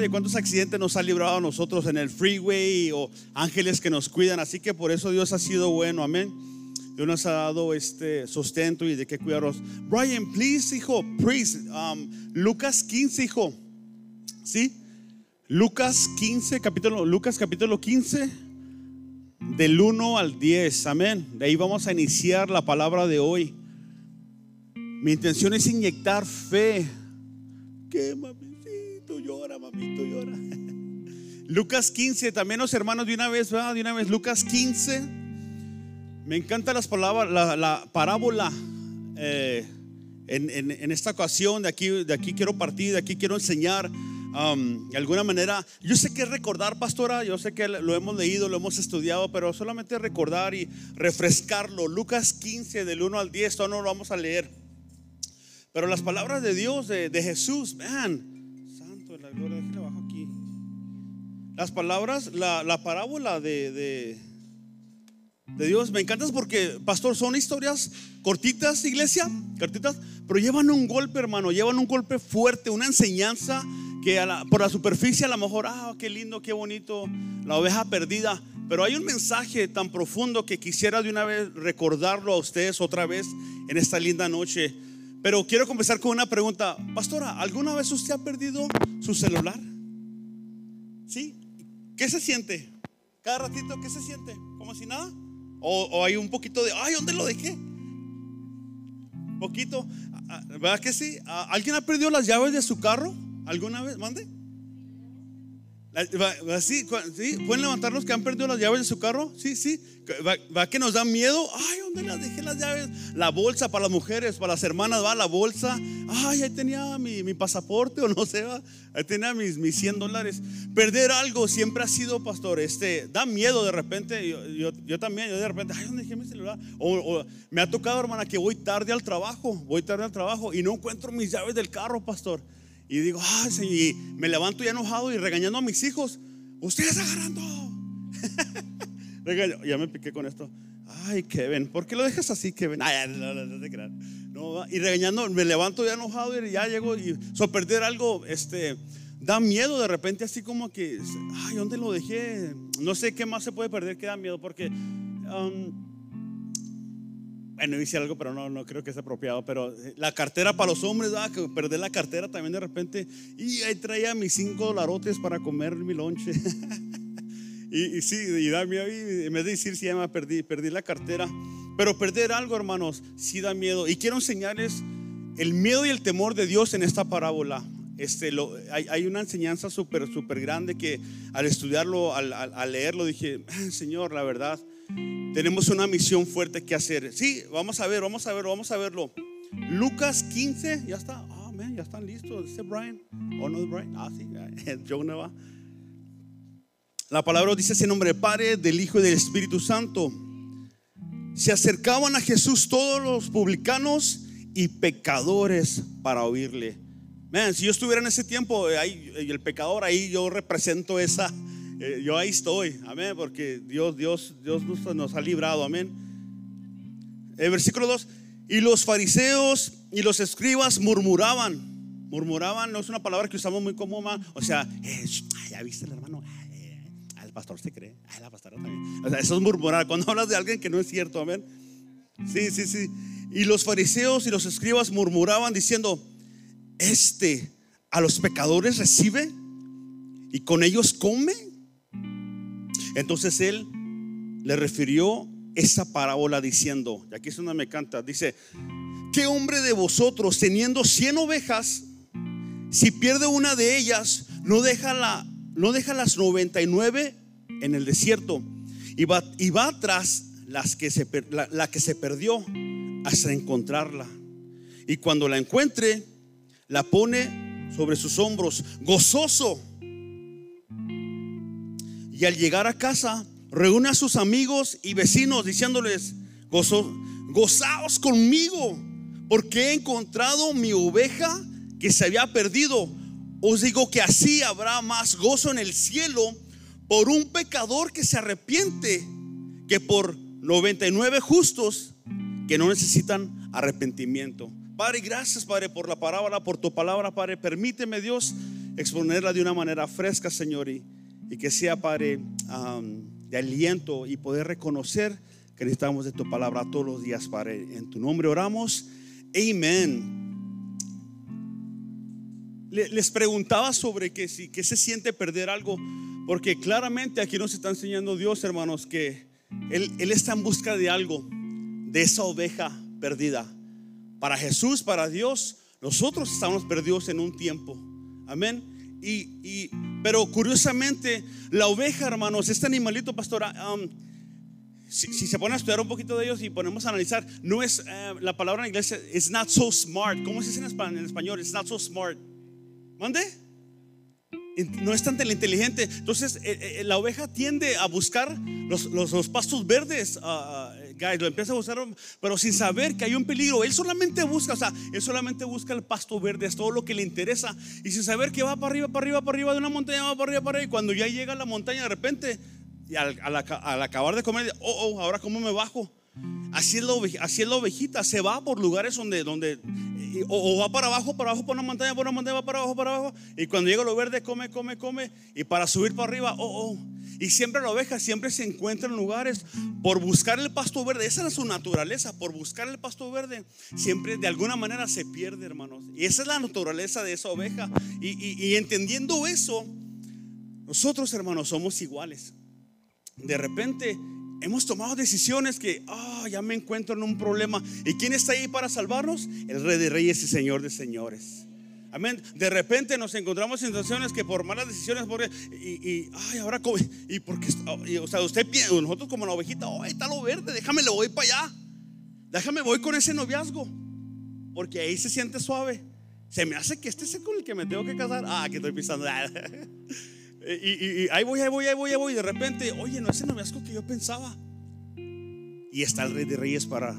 nadie. ¿Cuántos accidentes nos ha librado a nosotros en el freeway o ángeles que nos cuidan? Así que por eso Dios ha sido bueno, amén. Dios nos ha dado este sustento y de qué cuidarnos. Brian, please, hijo, please. Um, Lucas 15, hijo. ¿Sí? Lucas 15, capítulo, Lucas capítulo 15, del 1 al 10. Amén. De ahí vamos a iniciar la palabra de hoy. Mi intención es inyectar fe. Que llora, mamito llora. Lucas 15, también los hermanos de una vez. De una vez, Lucas 15. Me encantan las palabras, la, parábola. Eh, en, esta ocasión, de aquí, de aquí quiero partir, de aquí quiero enseñar. Um, de alguna manera, yo sé que recordar, pastora, yo sé que lo hemos leído, lo hemos estudiado, pero solamente recordar y refrescarlo. Lucas 15, del 1 al 10, todavía no lo vamos a leer. Pero las palabras de Dios, de, Jesús, santo la gloria, déjale abajo aquí. Las palabras, la, parábola de, Dios, me encantan porque, pastor, son historias cortitas, iglesia, cortitas, pero llevan un golpe, hermano, llevan un golpe fuerte, una enseñanza que por la superficie a lo mejor, ah, qué lindo, qué bonito, la oveja perdida. Pero hay un mensaje tan profundo que quisiera de una vez recordarlo a ustedes otra vez en esta linda noche. Pero quiero comenzar con una pregunta. Pastora, ¿alguna vez usted ha perdido su celular? ¿Sí? ¿Qué se siente? Cada ratito, ¿qué se siente? ¿Como si nada? ¿O, hay un poquito de, ay, ¿dónde lo dejé? Poquito. Ah, ah, ¿Verdad que sí? Ah, ¿Alguien ha perdido las llaves de su carro? ¿Alguna vez? ¿Mande? ¿Sí? ¿Pueden levantar los que han perdido las llaves de su carro? Sí, sí. ¿Va, que nos da miedo? Ay, ¿dónde las dejé las llaves? La bolsa para las mujeres, para las hermanas, va la bolsa. Ay, ahí tenía mi, mi pasaporte o no sé, va. Ahí tenía mis, mis 100 dólares. Perder algo siempre ha sido, pastor, este, da miedo de repente. Yo, yo, también, yo de repente, ay, ¿dónde dejé mi celular? O, me ha tocado, hermana, que voy tarde al trabajo, voy tarde al trabajo y no encuentro mis llaves del carro, pastor. Y digo, ay, señor, y me levanto ya enojado y regañando a mis hijos. Ustedes agarrando. ya me piqué con esto. Ay, Kevin, ¿por qué lo dejas así, Kevin? Ay, no, no, y regañando, me levanto ya enojado y ya llego y perder algo, este, da miedo de repente así como que, ay, ¿dónde lo dejé? No sé qué más se puede perder que da miedo porque um, bueno, hice algo, pero no, no creo que sea apropiado. Pero eh, la cartera para los hombres, ah, que perdí la cartera también de repente. Y ahí traía mis cinco dolarotes para comer mi lonche. y, sí, y da miedo. Y en vez de decir, si ya me perdí, perdí la cartera. Pero perder algo, hermanos, sí da miedo. Y quiero enseñarles el miedo y el temor de Dios en esta parábola. Este, hay, una enseñanza súper, súper grande que al estudiarlo, al, al leerlo, dije, ah, Señor, la verdad tenemos una misión fuerte que hacer. Sí, vamos a ver, vamos a ver, vamos a verlo. Lucas 15, ya está. Ah, ya están listos. Dice Brian. ¿O no Brian? Ah, sí, Jonah va. La palabra dice ese nombre Padre, del Hijo y del Espíritu Santo. Se acercaban a Jesús todos los publicanos y pecadores para oírle. Man, si yo estuviera en ese tiempo, eh, ahí, el pecador, ahí yo represento esa, eh, yo ahí estoy, amén, porque Dios, Dios, Dios nos, ha librado, amén. Versículo 2, y los fariseos y los escribas murmuraban, murmuraban, no es una palabra que usamos muy común, o sea, eh, ya viste el hermano, eh, el pastor se cree, la pastora también. O sea, eso es murmurar, cuando hablas de alguien que no es cierto, amén. Sí, sí, sí. Y los fariseos y los escribas murmuraban diciendo, este a los pecadores recibe y con ellos come. Entonces él le refirió esa parábola diciendo, y aquí es donde me canta, dice, ¿qué hombre de vosotros teniendo 100 ovejas, si pierde una de ellas, no deja, la, no deja las 99 en el desierto y va, y va tras las que se, la, la que se perdió hasta encontrarla? Y cuando la encuentre, la pone sobre sus hombros, gozoso y al llegar a casa, reúne a sus amigos y vecinos diciéndoles, gozaos conmigo, porque he encontrado mi oveja que se había perdido. Os digo que así habrá más gozo en el cielo por un pecador que se arrepiente que por 99 justos que no necesitan arrepentimiento. Padre, gracias, Padre, por la palabra, por tu palabra, Padre. Permíteme, Dios, exponerla de una manera fresca, Señor, que sea, Padre, de aliento y poder reconocer que necesitamos de tu palabra todos los días, Padre. En tu nombre oramos. Amén. Les preguntaba sobre que si que se siente perder algo, porque claramente aquí nos está enseñando Dios, hermanos, que él, él está en busca de algo, de esa oveja perdida. Para Jesús, para Dios, nosotros estamos perdidos en un tiempo. Amén. Y, pero curiosamente, la oveja, hermanos, este animalito, pastora, um, si, se pone a estudiar un poquito de ellos y ponemos a analizar, no es eh, la palabra en inglés, it's not so smart. ¿Cómo se dice en español? It's not so smart. ¿Mande? No es tan inteligente. Entonces, eh, eh, la oveja tiende a buscar los, los, pastos verdes. Uh, lo empieza a buscar, pero sin saber que hay un peligro. Él solamente busca, o sea, él solamente busca el pasto verde, es todo lo que le interesa. Y sin saber que va para arriba, para arriba, para arriba de una montaña, va para arriba, para arriba. Y cuando ya llega a la montaña, de repente, y al, acabar de comer, oh, oh, ahora cómo me bajo. Así es, la así es la ovejita, se va por lugares donde, donde o, va para abajo, para abajo, por una montaña, por una montaña, va para abajo, para abajo. Y cuando llega lo verde, come, come, come. Y para subir para arriba, oh, oh. Y siempre la oveja siempre se encuentra en lugares por buscar el pasto verde. Esa es su naturaleza, por buscar el pasto verde. Siempre de alguna manera se pierde, hermanos. Y esa es la naturaleza de esa oveja. Y, entendiendo eso, nosotros, hermanos, somos iguales. De repente hemos tomado decisiones que, ah, ya me encuentro en un problema. ¿Y quién está ahí para salvarnos? El Rey de Reyes y Señor de Señores. Amén. De repente nos encontramos en situaciones que por malas decisiones, y, y ay, ahora, y porque, o sea, usted nosotros como la ovejita, oh, está lo verde, déjame, le voy para allá. Déjame, voy con ese noviazgo. Porque ahí se siente suave. Se me hace que este es con el que me tengo que casar. Ah, que estoy pisando. y, y, ahí voy, ahí voy, ahí voy, ahí voy. Y de repente, oye, no es el noviazgo que yo pensaba. Y está el rey de reyes para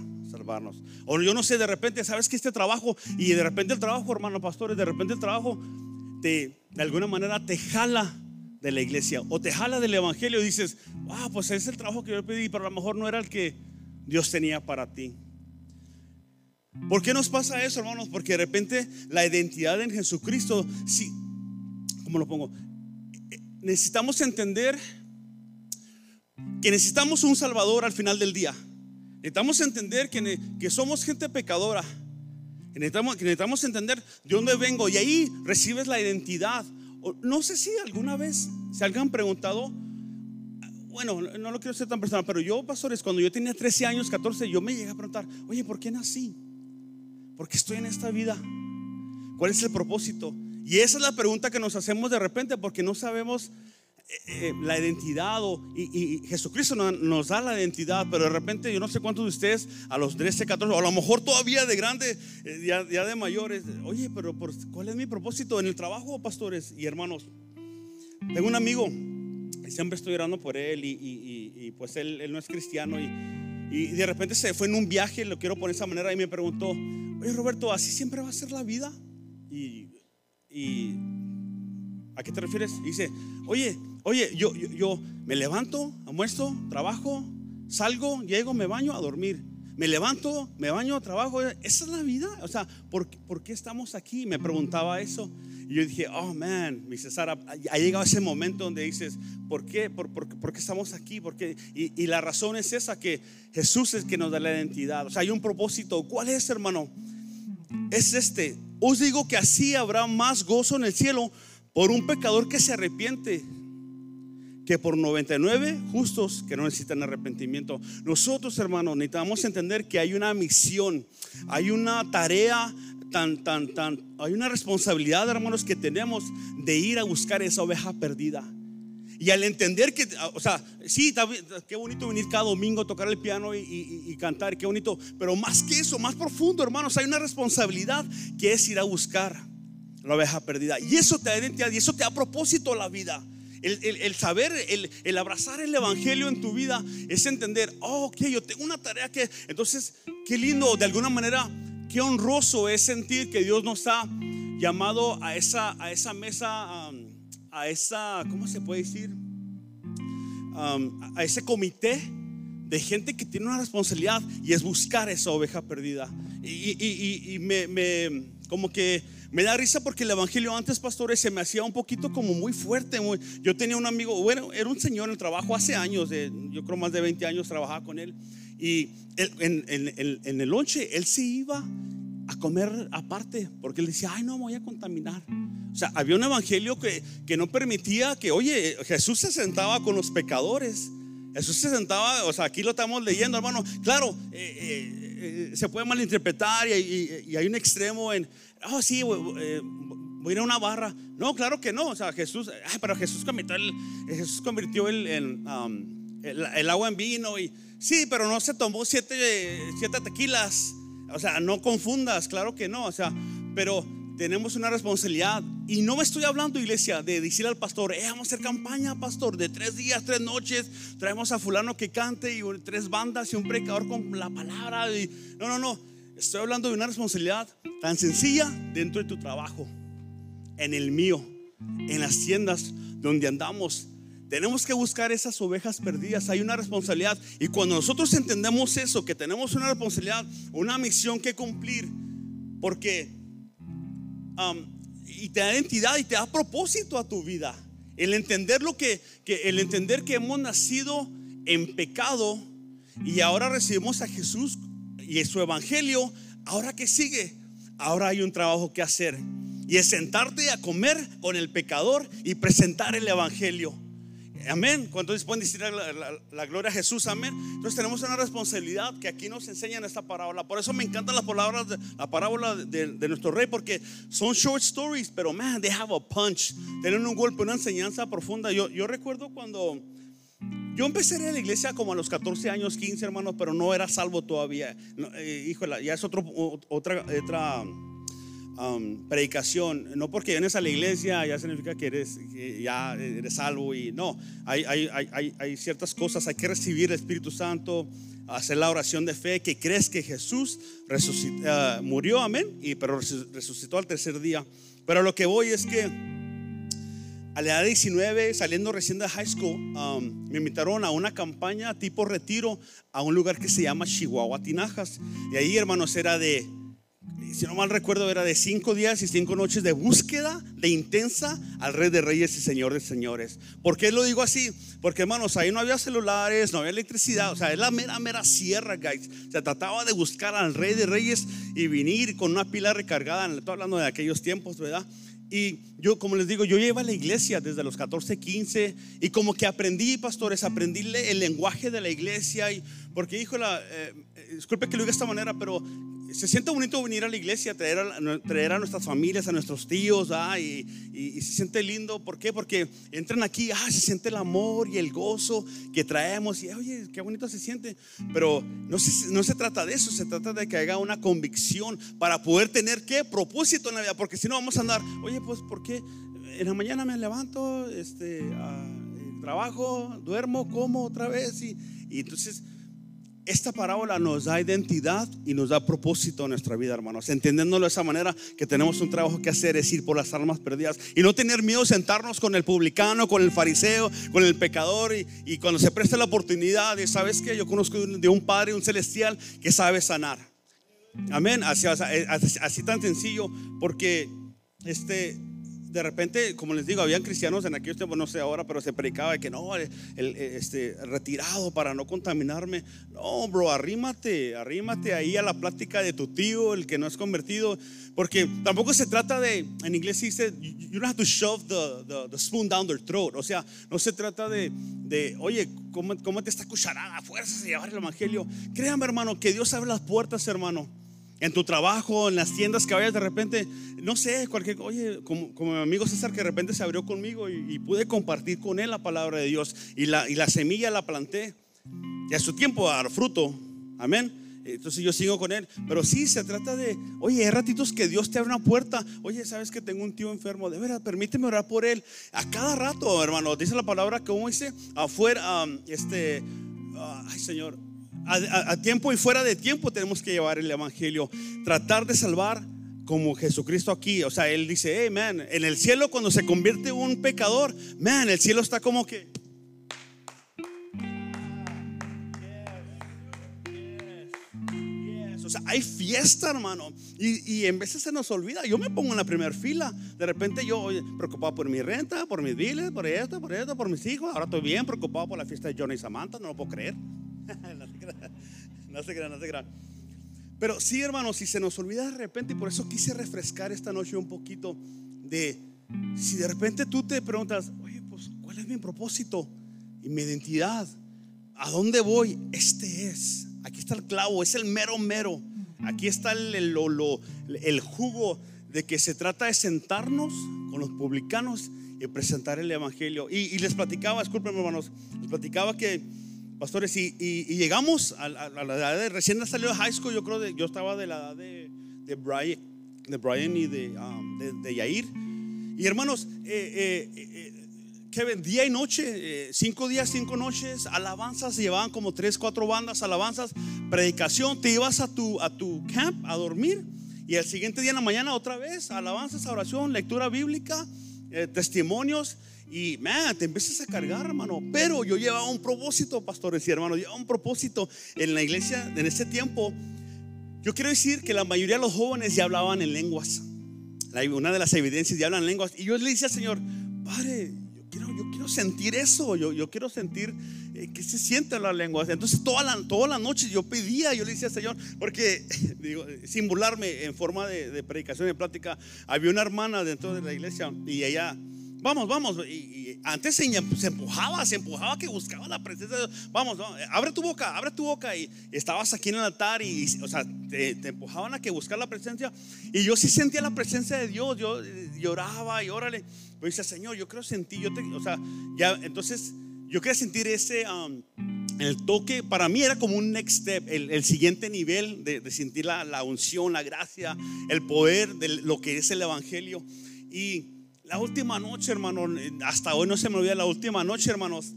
O yo no sé, de repente, sabes que este trabajo, y de repente el trabajo, hermano pastores, de repente el trabajo te, de alguna manera te jala de la iglesia o te jala del evangelio y dices, ah, pues es el trabajo que yo pedí, pero a lo mejor no era el que Dios tenía para ti. ¿Por qué nos pasa eso, hermanos? Porque de repente la identidad en Jesucristo, sí, ¿cómo lo pongo? Necesitamos entender que necesitamos un Salvador al final del día. Necesitamos entender que, que somos gente pecadora. Necesitamos, que necesitamos entender de dónde vengo y ahí recibes la identidad. No sé si alguna vez se han preguntado, bueno, no lo quiero ser tan personal, pero yo, pastores, cuando yo tenía 13 años, 14, yo me llegué a preguntar, oye, ¿por qué nací? ¿Por qué estoy en esta vida? ¿Cuál es el propósito? Y esa es la pregunta que nos hacemos de repente porque no sabemos eh, eh, la identidad y, Jesucristo nos, da la identidad, pero de repente yo no sé cuántos de ustedes a los 13, 14, o a lo mejor todavía de grande, eh, ya, de mayores, oye, pero ¿cuál es mi propósito en el trabajo, pastores y hermanos? Tengo un amigo, siempre estoy orando por él y, pues él, no es cristiano y, de repente se fue en un viaje, lo quiero poner de esa manera y me preguntó, oye Roberto, ¿así siempre va a ser la vida? Y, ¿a qué te refieres? Dice, oye, Oye, yo, yo, me levanto, almuerzo, trabajo, salgo, llego, me baño a dormir. Me levanto, me baño, trabajo. Esa es la vida. O sea, ¿por, ¿por qué estamos aquí? Me preguntaba eso. Y yo dije, oh man, mi Sara, ha llegado ese momento donde dices, ¿por qué? ¿Por, por, por qué estamos aquí? ¿Por qué? Y, y, la razón es esa, que Jesús es que nos da la identidad. O sea, hay un propósito. ¿Cuál es, hermano? Es este. Os digo que así habrá más gozo en el cielo por un pecador que se arrepiente que por 99 justos que no necesitan arrepentimiento. Nosotros, hermanos, necesitamos entender que hay una misión, hay una tarea tan, tan, tan, hay una responsabilidad, hermanos, que tenemos de ir a buscar esa oveja perdida. Y al entender que, o sea, sí, qué bonito venir cada domingo a tocar el piano y, cantar, qué bonito, pero más que eso, más profundo, hermanos, hay una responsabilidad que es ir a buscar la oveja perdida. Y eso te da identidad y eso te da propósito a la vida. El, saber, el, abrazar el Evangelio en tu vida es entender, oh, ok, yo tengo una tarea que, entonces, qué lindo, de alguna manera, qué honroso es sentir que Dios nos ha llamado a esa, a esa mesa, a esa, ¿cómo se puede decir? a ese comité de gente que tiene una responsabilidad y es buscar esa oveja perdida. Y, y, y me, me, como que Me da risa porque el evangelio antes, pastores, se me hacía un poquito como muy fuerte. Yo tenía un amigo, bueno, era un señor en el trabajo hace años, yo creo más de 20 años trabajaba con él. Y en, el lonche, él se iba a comer aparte, porque él decía, ay, no, me voy a contaminar. O sea, había un evangelio que, que no permitía que, oye, Jesús se sentaba con los pecadores. Jesús se sentaba, o sea, aquí lo estamos leyendo, hermano. Claro, eh, eh, eh, se puede malinterpretar y, hay un extremo en, oh, sí, voy a ir a una barra. No, claro que no. O sea, Jesús, ay, pero Jesús convirtió el, Jesús convirtió el, um, el, agua en vino y sí, pero no se tomó siete, siete tequilas. O sea, no confundas, claro que no. O sea, pero tenemos una responsabilidad. Y no me estoy hablando, iglesia, de decirle al pastor, eh, vamos a hacer campaña, pastor, de tres días, tres noches. Traemos a fulano que cante y tres bandas y un predicador con la palabra. Y, no, no, no. Estoy hablando de una responsabilidad tan sencilla dentro de tu trabajo, en el mío, en las tiendas donde andamos. Tenemos que buscar esas ovejas perdidas. Hay una responsabilidad. Y cuando nosotros entendemos eso, que tenemos una responsabilidad, una misión que cumplir, porque y te da identidad y te da propósito a tu vida. El entender lo que, el entender que hemos nacido en pecado y ahora recibimos a Jesús y su evangelio, ahora que sigue, ahora hay un trabajo que hacer y es sentarte a comer con el pecador y presentar el evangelio. Amén. Cuando pueden decir la, gloria a Jesús, amén. Entonces tenemos una responsabilidad que aquí nos enseña en esta parábola. Por eso me encantan las palabras de la parábola de, nuestro rey, porque son short stories, pero man, they have a punch. Tienen un golpe, una enseñanza profunda. Yo, yo recuerdo cuando yo empecé a la iglesia como a los 14 años, 15 hermanos, pero no era salvo todavía. Eh, híjole, ya es otra, otra Um, predicación. No porque vienes a la iglesia ya significa que eres ya eres salvo y no. Hay, hay, hay, hay, ciertas cosas. Hay que recibir el Espíritu Santo, hacer la oración de fe, que crees que Jesús resucitó, uh, murió, amén, y pero resucitó al tercer día. Pero lo que voy es que a la edad de 19, saliendo recién de high school, um, me invitaron a una campaña tipo retiro a un lugar que se llama Chihuahua Tinajas. Y ahí, hermanos, era de si no mal recuerdo, era de cinco días y cinco noches de búsqueda de intensa al Rey de Reyes y Señor de Señores. ¿Por qué lo digo así? Porque, hermanos, ahí no había celulares, no había electricidad, o sea, es la mera, mera sierra, guys. Se trataba de buscar al Rey de Reyes y venir con una pila recargada. Estoy hablando de aquellos tiempos, ¿verdad? Y yo, como les digo, yo llevo a la iglesia desde los 14, 15 y como que aprendí, pastores, aprendí el lenguaje de la iglesia. Y, porque, hijo, la, eh, disculpe que lo diga de esta manera, pero se siente bonito venir a la iglesia, traer a, traer a nuestras familias, a nuestros tíos, y, y, se siente lindo. ¿Por qué? Porque entran aquí, ah, se siente el amor y el gozo que traemos. Y oye, qué bonito se siente. Pero no se, no se trata de eso, se trata de que haga una convicción para poder tener qué propósito en la vida. Porque si no, vamos a andar, oye, pues, ¿por qué? En la mañana me levanto, este, trabajo, duermo, como otra vez. Y, y entonces esta parábola nos da identidad y nos da propósito a nuestra vida, hermanos. Entendiéndolo de esa manera que tenemos un trabajo que hacer, es ir por las almas perdidas y no tener miedo sentarnos con el publicano, con el fariseo, con el pecador y, cuando se presta la oportunidad, ¿sabes que Yo conozco de un Padre, un celestial que sabe sanar. Amén. Así, así, así tan sencillo, porque este de repente, como les digo, habían cristianos en aquellos tiempos, no sé ahora, pero se predicaba de que no, el, este, retirado para no contaminarme. No, bro, arrímate, arrímate ahí a la plática de tu tío, el que no es convertido, porque tampoco se trata de, en inglés dice, you don't have to shove the, the, spoon down their throat. O sea, no se trata de, de oye, ¿cómo, ¿cómo te está cucharada fuerzas de llevar el evangelio? Créame, hermano, que Dios abre las puertas, hermano en tu trabajo, en las tiendas que vayas de repente, no sé, cualquier, oye, como, como mi amigo César que de repente se abrió conmigo y, pude compartir con él la palabra de Dios y la, y la semilla la planté. Y a su tiempo a dar fruto, amén. Entonces yo sigo con él, pero sí se trata de, oye, hay ratitos que Dios te abre una puerta, oye, sabes que tengo un tío enfermo, de verdad, permíteme orar por él. A cada rato, hermano, dice la palabra, como dice, afuera, este, ay Señor, a, tiempo y fuera de tiempo tenemos que llevar el evangelio, tratar de salvar como Jesucristo aquí. O sea, él dice, hey man, en el cielo cuando se convierte un pecador, man, el cielo está como que. O sea, hay fiesta, hermano. Y, y en veces se nos olvida. Yo me pongo en la primera fila. De repente yo preocupado por mi renta, por mis biles, por esto, por esto, por mis hijos. Ahora estoy bien preocupado por la fiesta de Johnny y Samantha. No lo puedo creer. no se crean, no se crean. Pero sí, hermano, si se nos olvida de repente, y por eso quise refrescar esta noche un poquito de si de repente tú te preguntas, oye, pues, ¿cuál es mi propósito y mi identidad? ¿A dónde voy? Este es. Aquí está el clavo, es el mero mero. Aquí está el, el, jugo de que se trata de sentarnos con los publicanos y presentar el evangelio. Y, les platicaba, disculpen hermanos, les platicaba que, pastores, y, llegamos a, la edad de, recién salió de high school, yo creo, de, yo estaba de la edad de, de, Brian, de Brian y de, um, de, Yair. Y hermanos, eh, eh, eh Kevin, día y noche, eh, cinco días, cinco noches, alabanzas, llevaban como tres, cuatro bandas, alabanzas, predicación, te ibas a tu, a tu camp a dormir y el siguiente día en la mañana otra vez, alabanzas, oración, lectura bíblica, eh, testimonios y man, te empiezas a cargar, hermano. Pero yo llevaba un propósito, pastores y hermanos, llevaba un propósito en la iglesia en ese tiempo. Yo quiero decir que la mayoría de los jóvenes ya hablaban en lenguas. Una de las evidencias ya hablan en lenguas. Y yo le decía al Señor, Padre, yo quiero sentir eso, yo, yo quiero sentir eh, que se siente la lengua. Entonces toda la, toda la noche yo pedía, yo le decía al Señor, porque digo, sin burlarme en forma de, predicación y plática, había una hermana dentro de la iglesia y ella vamos, vamos. Y, antes se, empujaba, se empujaba que buscaba la presencia de Dios. Vamos, abre tu boca, abre tu boca. Y, estabas aquí en el altar y, o sea, te, empujaban a que buscar la presencia. Y yo sí sentía la presencia de Dios. Yo eh, lloraba y órale. Pero dice, Señor, yo creo sentir, yo te, o sea, ya, entonces, yo quería sentir ese, um, el toque, para mí era como un next step, el, siguiente nivel de, de sentir la unción, la gracia, el poder de lo que es el Evangelio. Y la última noche, hermano, hasta hoy no se me olvida, la última noche, hermanos,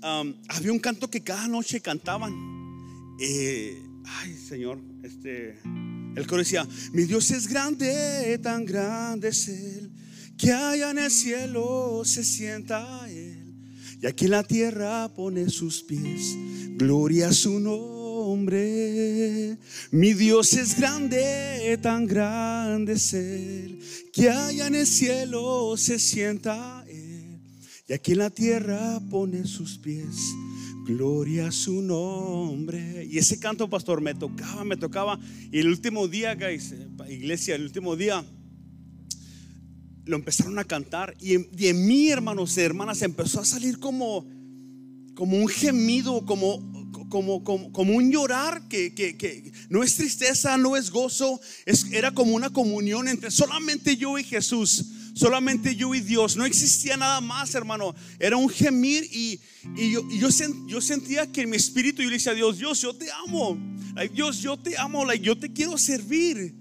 había un canto que cada noche cantaban. Eh, ay, Señor, este, el coro decía, mi Dios es grande, tan grande es Él, que allá en el cielo se sienta Él, y aquí en la tierra pone sus pies, gloria a su nombre. Mi Dios es grande, tan grande es Él, que allá en el cielo se sienta Él y aquí en la tierra pone sus pies. Gloria a su nombre. Y ese canto, pastor, me tocaba, me tocaba. Y el último día, guys, iglesia, el último día, lo empezaron a cantar. Y en, y en mí, hermanos y hermanas, empezó a salir como, como un gemido, como como, como, un llorar que, que, no es tristeza, no es gozo, es, era como una comunión entre solamente yo y Jesús, solamente yo y Dios. No existía nada más, hermano. Era un gemir y, y yo, yo, yo, sentía que en mi espíritu yo le decía a Dios, Dios, yo te amo. Dios, yo te amo, yo te quiero servir.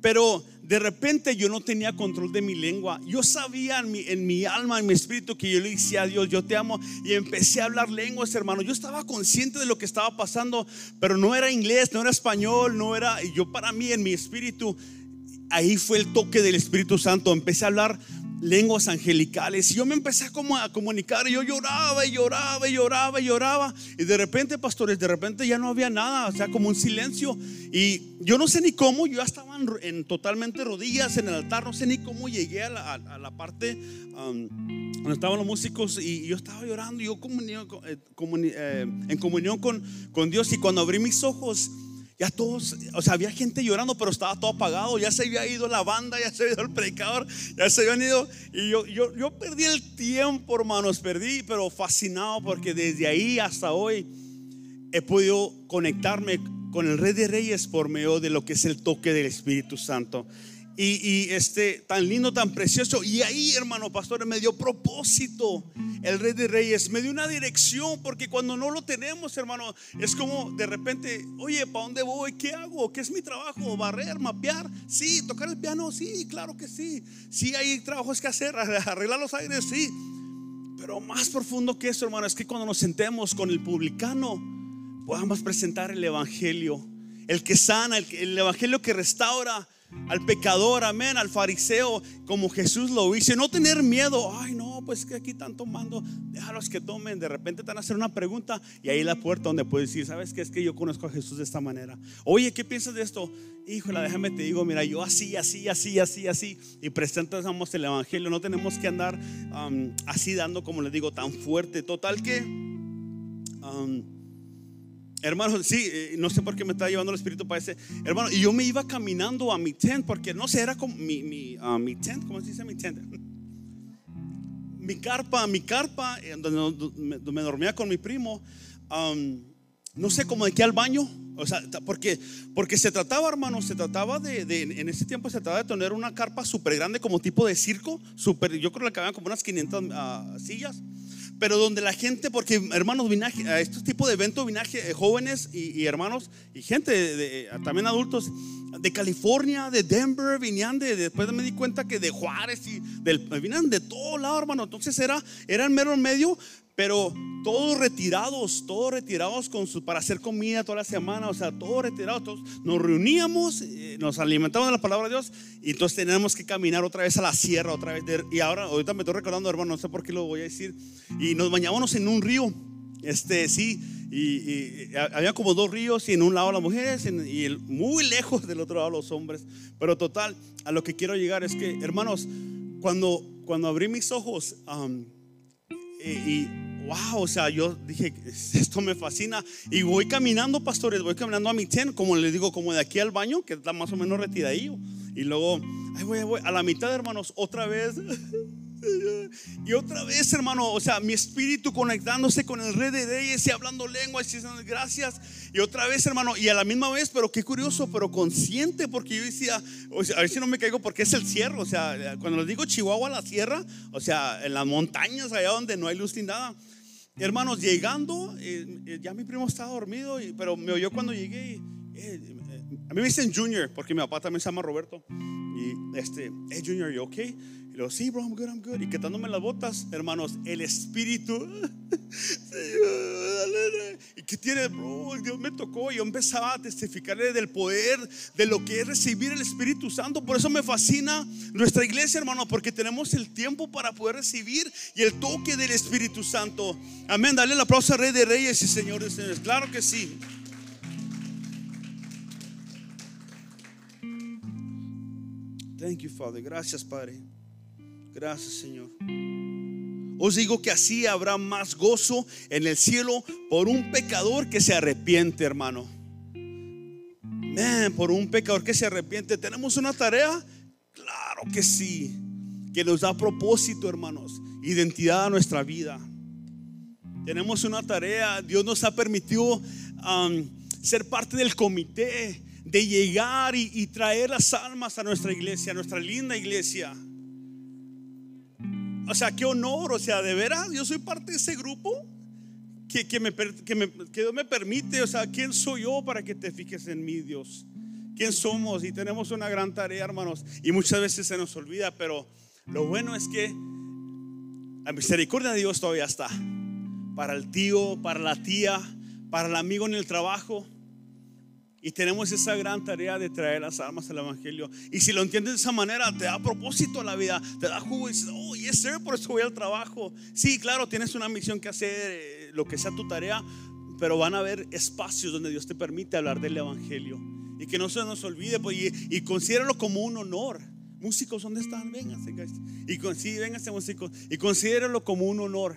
Pero de repente yo no tenía control de mi lengua. Yo sabía en mi, en mi, alma, en mi espíritu que yo le decía a Dios, yo te amo. Y empecé a hablar lenguas, hermano. Yo estaba consciente de lo que estaba pasando, pero no era inglés, no era español, no era... Yo para mí en mi espíritu, ahí fue el toque del Espíritu Santo. Empecé a hablar lenguas angelicales. Y yo me empecé a, como a comunicar. Y yo lloraba y lloraba y lloraba y lloraba. Y de repente, pastores, de repente ya no había nada. O sea, como un silencio. Y yo no sé ni cómo. Yo ya estaba en, totalmente rodillas en el altar. No sé ni cómo llegué a la, parte um, donde estaban los músicos. Y yo estaba llorando. Y yo eh, eh, en comunión con, con Dios. Y cuando abrí mis ojos ya todos, o sea, había gente llorando, pero estaba todo apagado. Ya se había ido la banda, ya se había ido el predicador, ya se habían ido. Y yo, yo, yo perdí el tiempo, hermanos, perdí, pero fascinado porque desde ahí hasta hoy he podido conectarme con el Rey de Reyes por medio de lo que es el toque del Espíritu Santo. Y, este tan lindo, tan precioso. Y ahí, hermano pastor, me dio propósito el Rey de Reyes. Me dio una dirección, porque cuando no lo tenemos, hermano, es como de repente, oye, ¿para dónde voy? ¿Qué hago? ¿Qué es mi trabajo? ¿Barrer? ¿Mapear? Sí, tocar el piano, sí, claro que sí. Sí, hay trabajos que hacer, arreglar los aires, sí. Pero más profundo que eso, hermano, es que cuando nos sentemos con el publicano, podamos presentar el Evangelio, el que sana, el, el Evangelio que restaura al pecador, amén, al fariseo, como Jesús lo hizo. No tener miedo, ay no, pues que aquí están tomando, déjalos que tomen. De repente te van a hacer una pregunta y ahí la puerta donde puedes decir, ¿sabes qué? Es que yo conozco a Jesús de esta manera. Oye, ¿qué piensas de esto? Híjole, déjame te digo, mira, yo así, así, así, así, así. Y presentamos el Evangelio. No tenemos que andar así dando, como les digo, tan fuerte. Total que... Hermano, sí, eh, no sé por qué me está llevando el Espíritu para ese. Hermano, y yo me iba caminando a mi tent, porque no sé, era como mi, mi, uh, mi tent, ¿cómo se dice mi tent? mi carpa, mi carpa, donde me, dormía con mi primo. Um, no sé cómo de qué al baño. O sea, porque, porque se trataba, hermano, se trataba de, en ese tiempo se trataba de tener una carpa súper grande como tipo de circo, super, yo creo que habían como unas 500 uh, sillas pero donde la gente, porque hermanos, vinaje, a estos tipos de eventos, vinaje, eh, jóvenes y, hermanos y gente, de, también adultos de California, de Denver, venían de, después me di cuenta que de Juárez y del, venían de todo lado, hermano. Entonces era, era el mero medio, pero todos retirados, todos retirados con su, para hacer comida toda la semana, o sea, todos retirados, todos nos reuníamos, eh, nos alimentábamos de la palabra de Dios y entonces teníamos que caminar otra vez a la sierra, otra vez. y ahora, ahorita me estoy recordando, hermano, no sé por qué lo voy a decir, y nos bañábamos en un río, este, sí, y, había como dos ríos y en un lado las mujeres y muy lejos del otro lado los hombres. Pero total, a lo que quiero llegar es que, hermanos, cuando, cuando abrí mis ojos y wow, o sea, yo dije, esto me fascina. Y voy caminando, pastores, voy caminando a mi tent, como les digo, como de aquí al baño, que está más o menos retiradillo. Y luego, voy, voy, a la mitad, hermanos, otra vez. Y otra vez, hermano, o sea, mi espíritu conectándose con el rey de reyes y hablando lenguas y diciendo gracias. Y otra vez, hermano, y a la misma vez, pero qué curioso, pero consciente, porque yo decía, o sea, a ver si no me caigo, porque es el cierro. O sea, cuando les digo Chihuahua, la sierra, o sea, en las montañas, allá donde no hay luz ni nada. Hermanos, llegando, eh, eh, ya mi primo estaba dormido, pero me oyó cuando llegué. Eh, a mí me dicen Junior, porque mi papá también se llama Roberto. Y este, hey Junior, ¿you okay? Y luego, sí, bro, I'm good, I'm good. Y quitándome las botas, hermanos, el espíritu. ¿Y qué tiene, bro? Dios me tocó. Yo empezaba a testificarle del poder, de lo que es recibir el Espíritu Santo. Por eso me fascina nuestra iglesia, hermano, porque tenemos el tiempo para poder recibir y el toque del Espíritu Santo. Amén. Dale el aplauso al Rey de Reyes y Señores. Claro que sí. Thank you, Father. Gracias, Padre. Gracias, Señor. Os digo que así habrá más gozo en el cielo por un pecador que se arrepiente, hermano. por un pecador que se arrepiente. ¿Tenemos una tarea? Claro que sí. Que nos da propósito, hermanos. Identidad a nuestra vida. Tenemos una tarea. Dios nos ha permitido um, ser parte del comité de llegar y, y traer las almas a nuestra iglesia, a nuestra linda iglesia. O sea, qué honor, o sea, de veras, yo soy parte de ese grupo que, que, me, que, que Dios me permite, o sea, ¿quién soy yo para que te fijes en mí, Dios? ¿Quién somos? Y tenemos una gran tarea, hermanos, y muchas veces se nos olvida, pero lo bueno es que la misericordia de Dios todavía está. Para el tío, para la tía, para el amigo en el trabajo, y tenemos esa gran tarea de traer las almas al Evangelio. Y si lo entiendes de esa manera, te da propósito a la vida, te da jugo y dices, oh, yes, sir, por eso voy al trabajo. Sí, claro, tienes una misión que hacer, eh, lo que sea tu tarea, pero van a haber espacios donde Dios te permite hablar del Evangelio. Y que no se nos olvide, pues, y, y considéralo como un honor. Músicos, ¿dónde están? Vénganse, Y sí, vénganse, músicos. Y considéralo como un honor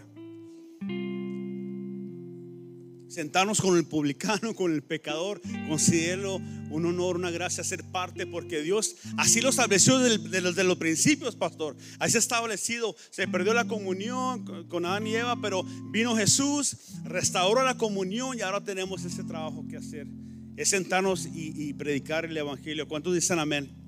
sentarnos con el publicano, con el pecador, considero un honor, una gracia ser parte, porque Dios así lo estableció desde, los, principios, pastor. Así establecido. Se perdió la comunión con Adán y Eva, pero vino Jesús, restauró la comunión y ahora tenemos ese trabajo que hacer. Es sentarnos y, y predicar el Evangelio. ¿Cuántos dicen amén?